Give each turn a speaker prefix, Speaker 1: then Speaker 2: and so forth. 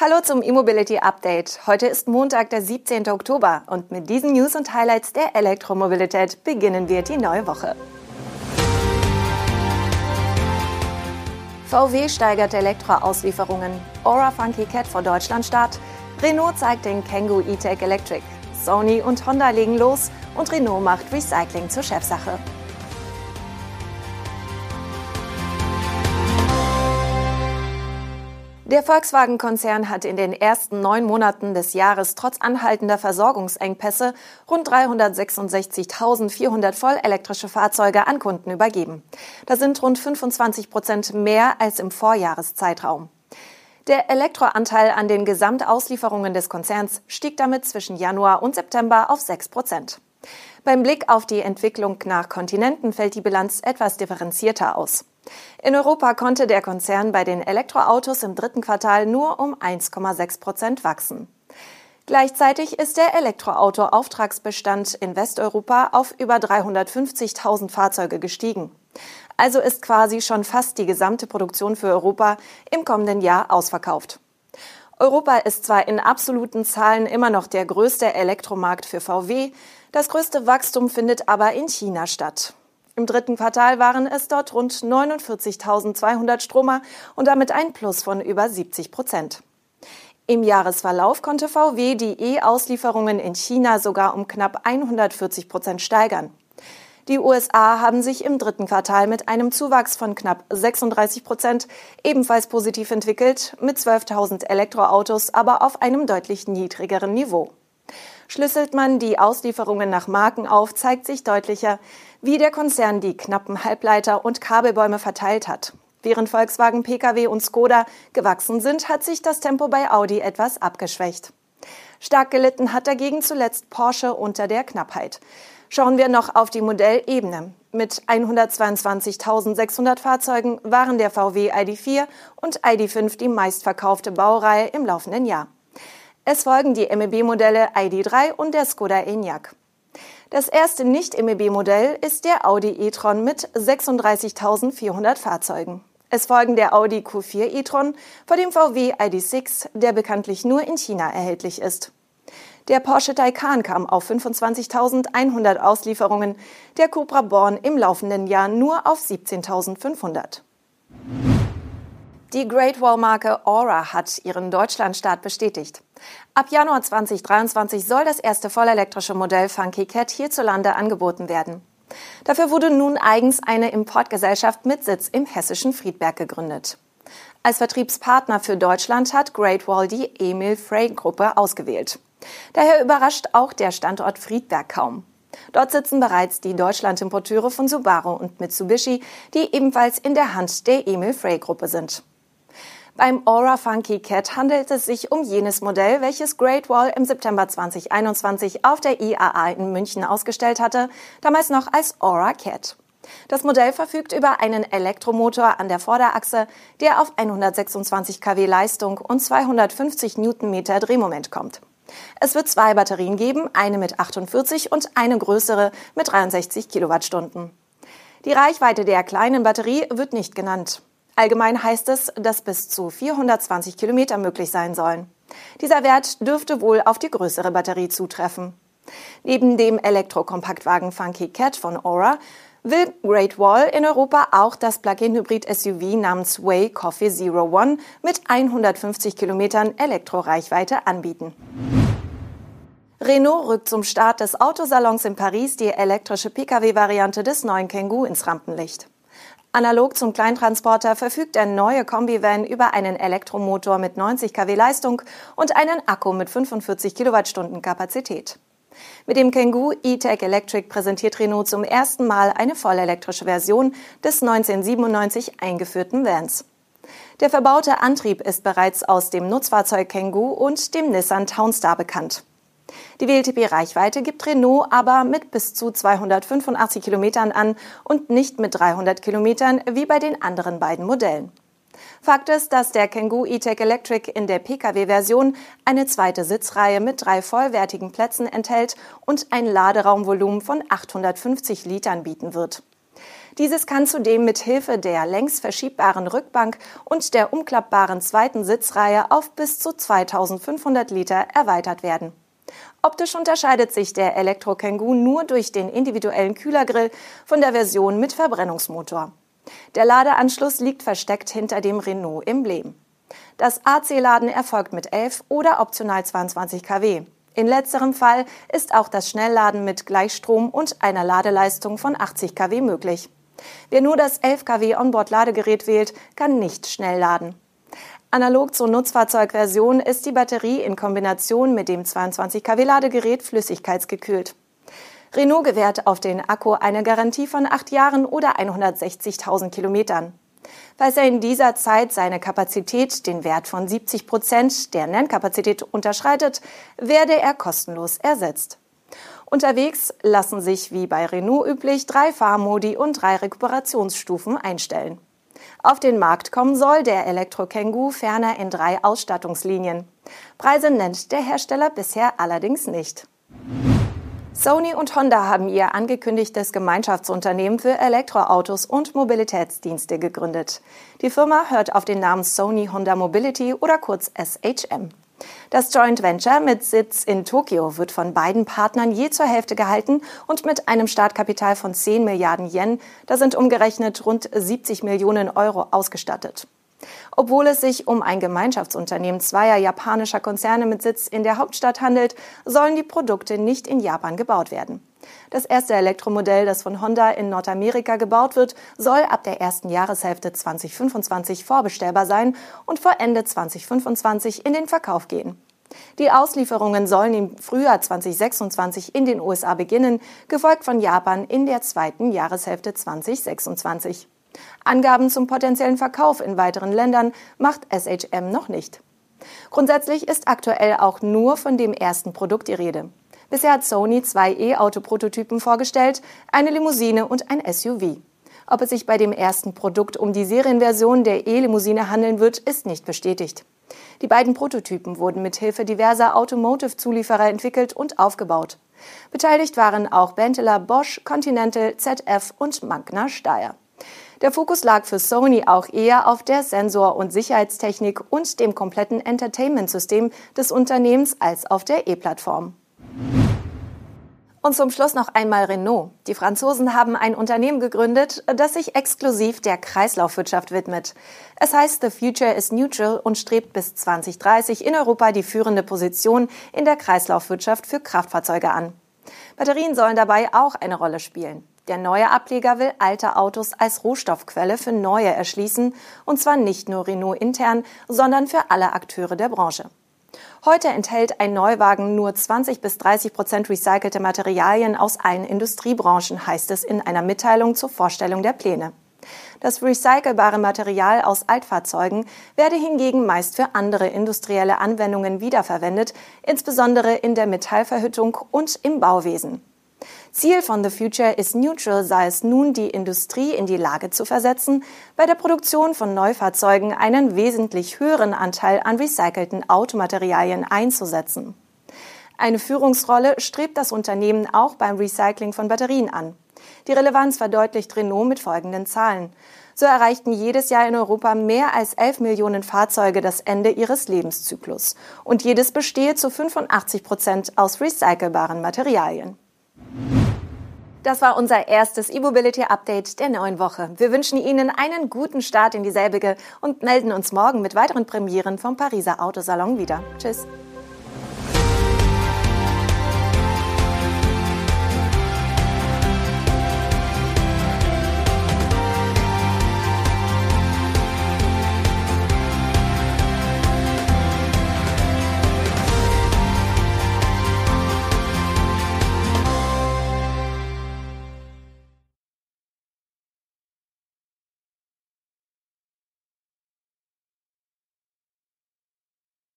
Speaker 1: Hallo zum E-Mobility Update. Heute ist Montag, der 17. Oktober und mit diesen News und Highlights der Elektromobilität beginnen wir die neue Woche. VW steigert Elektroauslieferungen. Aura Funky Cat vor Deutschland Start. Renault zeigt den Kangoo E-Tech Electric. Sony und Honda legen los und Renault macht Recycling zur Chefsache. Der Volkswagen-Konzern hat in den ersten neun Monaten des Jahres trotz anhaltender Versorgungsengpässe rund 366.400 vollelektrische Fahrzeuge an Kunden übergeben. Das sind rund 25 Prozent mehr als im Vorjahreszeitraum. Der Elektroanteil an den Gesamtauslieferungen des Konzerns stieg damit zwischen Januar und September auf 6 Prozent. Beim Blick auf die Entwicklung nach Kontinenten fällt die Bilanz etwas differenzierter aus. In Europa konnte der Konzern bei den Elektroautos im dritten Quartal nur um 1,6 Prozent wachsen. Gleichzeitig ist der Elektroauto-Auftragsbestand in Westeuropa auf über 350.000 Fahrzeuge gestiegen. Also ist quasi schon fast die gesamte Produktion für Europa im kommenden Jahr ausverkauft. Europa ist zwar in absoluten Zahlen immer noch der größte Elektromarkt für VW, das größte Wachstum findet aber in China statt. Im dritten Quartal waren es dort rund 49.200 Stromer und damit ein Plus von über 70 Prozent. Im Jahresverlauf konnte VW die E-Auslieferungen in China sogar um knapp 140 Prozent steigern. Die USA haben sich im dritten Quartal mit einem Zuwachs von knapp 36 Prozent ebenfalls positiv entwickelt, mit 12.000 Elektroautos aber auf einem deutlich niedrigeren Niveau. Schlüsselt man die Auslieferungen nach Marken auf, zeigt sich deutlicher, wie der Konzern die knappen Halbleiter und Kabelbäume verteilt hat. Während Volkswagen, Pkw und Skoda gewachsen sind, hat sich das Tempo bei Audi etwas abgeschwächt. Stark gelitten hat dagegen zuletzt Porsche unter der Knappheit. Schauen wir noch auf die Modellebene. Mit 122.600 Fahrzeugen waren der VW ID4 und ID5 die meistverkaufte Baureihe im laufenden Jahr. Es folgen die MEB-Modelle ID3 und der Skoda Enyaq. Das erste Nicht-MEB-Modell ist der Audi e-tron mit 36.400 Fahrzeugen. Es folgen der Audi Q4 e-tron vor dem VW ID6, der bekanntlich nur in China erhältlich ist. Der Porsche Taycan kam auf 25.100 Auslieferungen, der Cupra Born im laufenden Jahr nur auf 17.500. Die Great Wall Marke Aura hat ihren Deutschlandstart bestätigt. Ab Januar 2023 soll das erste vollelektrische Modell Funky Cat hierzulande angeboten werden. Dafür wurde nun eigens eine Importgesellschaft mit Sitz im hessischen Friedberg gegründet. Als Vertriebspartner für Deutschland hat Great Wall die Emil Frey Gruppe ausgewählt. Daher überrascht auch der Standort Friedberg kaum. Dort sitzen bereits die Deutschland-Importeure von Subaru und Mitsubishi, die ebenfalls in der Hand der Emil Frey Gruppe sind. Beim Aura Funky Cat handelt es sich um jenes Modell, welches Great Wall im September 2021 auf der IAA in München ausgestellt hatte, damals noch als Aura Cat. Das Modell verfügt über einen Elektromotor an der Vorderachse, der auf 126 kW Leistung und 250 Newtonmeter Drehmoment kommt. Es wird zwei Batterien geben, eine mit 48 und eine größere mit 63 Kilowattstunden. Die Reichweite der kleinen Batterie wird nicht genannt. Allgemein heißt es, dass bis zu 420 Kilometer möglich sein sollen. Dieser Wert dürfte wohl auf die größere Batterie zutreffen. Neben dem Elektrokompaktwagen Funky Cat von Aura will Great Wall in Europa auch das Plug-in-Hybrid-SUV namens Way Coffee Zero One mit 150 Kilometern Elektroreichweite anbieten. Renault rückt zum Start des Autosalons in Paris die elektrische Pkw-Variante des neuen Kangoo ins Rampenlicht. Analog zum Kleintransporter verfügt der neue Kombi-Van über einen Elektromotor mit 90 kW Leistung und einen Akku mit 45 Kilowattstunden Kapazität. Mit dem Kangoo E-Tech Electric präsentiert Renault zum ersten Mal eine vollelektrische Version des 1997 eingeführten Vans. Der verbaute Antrieb ist bereits aus dem Nutzfahrzeug Kangoo und dem Nissan Townstar bekannt. Die WLTP-Reichweite gibt Renault aber mit bis zu 285 Kilometern an und nicht mit 300 Kilometern wie bei den anderen beiden Modellen. Fakt ist, dass der Kangoo E-Tech Electric in der Pkw-Version eine zweite Sitzreihe mit drei vollwertigen Plätzen enthält und ein Laderaumvolumen von 850 Litern bieten wird. Dieses kann zudem mit Hilfe der längs verschiebbaren Rückbank und der umklappbaren zweiten Sitzreihe auf bis zu 2500 Liter erweitert werden. Optisch unterscheidet sich der Elektro Kangoo nur durch den individuellen Kühlergrill von der Version mit Verbrennungsmotor. Der Ladeanschluss liegt versteckt hinter dem Renault-Emblem. Das AC-Laden erfolgt mit 11 oder optional 22 kW. In letzterem Fall ist auch das Schnellladen mit Gleichstrom und einer Ladeleistung von 80 kW möglich. Wer nur das 11 kW Onboard-Ladegerät wählt, kann nicht schnell laden. Analog zur Nutzfahrzeugversion ist die Batterie in Kombination mit dem 22 kW Ladegerät flüssigkeitsgekühlt. Renault gewährt auf den Akku eine Garantie von acht Jahren oder 160.000 Kilometern. Falls er in dieser Zeit seine Kapazität, den Wert von 70 Prozent der Nennkapazität unterschreitet, werde er kostenlos ersetzt. Unterwegs lassen sich wie bei Renault üblich drei Fahrmodi und drei Rekuperationsstufen einstellen. Auf den Markt kommen soll der Elektro Kangoo ferner in drei Ausstattungslinien. Preise nennt der Hersteller bisher allerdings nicht. Sony und Honda haben ihr angekündigtes Gemeinschaftsunternehmen für Elektroautos und Mobilitätsdienste gegründet. Die Firma hört auf den Namen Sony Honda Mobility oder kurz SHM. Das Joint Venture mit Sitz in Tokio wird von beiden Partnern je zur Hälfte gehalten und mit einem Startkapital von 10 Milliarden Yen, da sind umgerechnet rund 70 Millionen Euro ausgestattet. Obwohl es sich um ein Gemeinschaftsunternehmen zweier japanischer Konzerne mit Sitz in der Hauptstadt handelt, sollen die Produkte nicht in Japan gebaut werden. Das erste Elektromodell, das von Honda in Nordamerika gebaut wird, soll ab der ersten Jahreshälfte 2025 vorbestellbar sein und vor Ende 2025 in den Verkauf gehen. Die Auslieferungen sollen im Frühjahr 2026 in den USA beginnen, gefolgt von Japan in der zweiten Jahreshälfte 2026. Angaben zum potenziellen Verkauf in weiteren Ländern macht SHM noch nicht. Grundsätzlich ist aktuell auch nur von dem ersten Produkt die Rede. Bisher hat Sony zwei E-Auto-Prototypen vorgestellt, eine Limousine und ein SUV. Ob es sich bei dem ersten Produkt um die Serienversion der E-Limousine handeln wird, ist nicht bestätigt. Die beiden Prototypen wurden mit Hilfe diverser Automotive-Zulieferer entwickelt und aufgebaut. Beteiligt waren auch Benteler, Bosch, Continental, ZF und Magna Steyr. Der Fokus lag für Sony auch eher auf der Sensor- und Sicherheitstechnik und dem kompletten Entertainment-System des Unternehmens als auf der E-Plattform. Und zum Schluss noch einmal Renault. Die Franzosen haben ein Unternehmen gegründet, das sich exklusiv der Kreislaufwirtschaft widmet. Es heißt The Future is Neutral und strebt bis 2030 in Europa die führende Position in der Kreislaufwirtschaft für Kraftfahrzeuge an. Batterien sollen dabei auch eine Rolle spielen. Der neue Ableger will alte Autos als Rohstoffquelle für neue erschließen, und zwar nicht nur Renault intern, sondern für alle Akteure der Branche. Heute enthält ein Neuwagen nur 20 bis 30 Prozent recycelte Materialien aus allen Industriebranchen, heißt es in einer Mitteilung zur Vorstellung der Pläne. Das recycelbare Material aus Altfahrzeugen werde hingegen meist für andere industrielle Anwendungen wiederverwendet, insbesondere in der Metallverhüttung und im Bauwesen. Ziel von The Future is Neutral sei es nun, die Industrie in die Lage zu versetzen, bei der Produktion von Neufahrzeugen einen wesentlich höheren Anteil an recycelten Automaterialien einzusetzen. Eine Führungsrolle strebt das Unternehmen auch beim Recycling von Batterien an. Die Relevanz verdeutlicht Renault mit folgenden Zahlen. So erreichten jedes Jahr in Europa mehr als 11 Millionen Fahrzeuge das Ende ihres Lebenszyklus. Und jedes bestehe zu 85 Prozent aus recycelbaren Materialien. Das war unser erstes E-Mobility Update der neuen Woche. Wir wünschen Ihnen einen guten Start in dieselbige und melden uns morgen mit weiteren Premieren vom Pariser Autosalon wieder. Tschüss.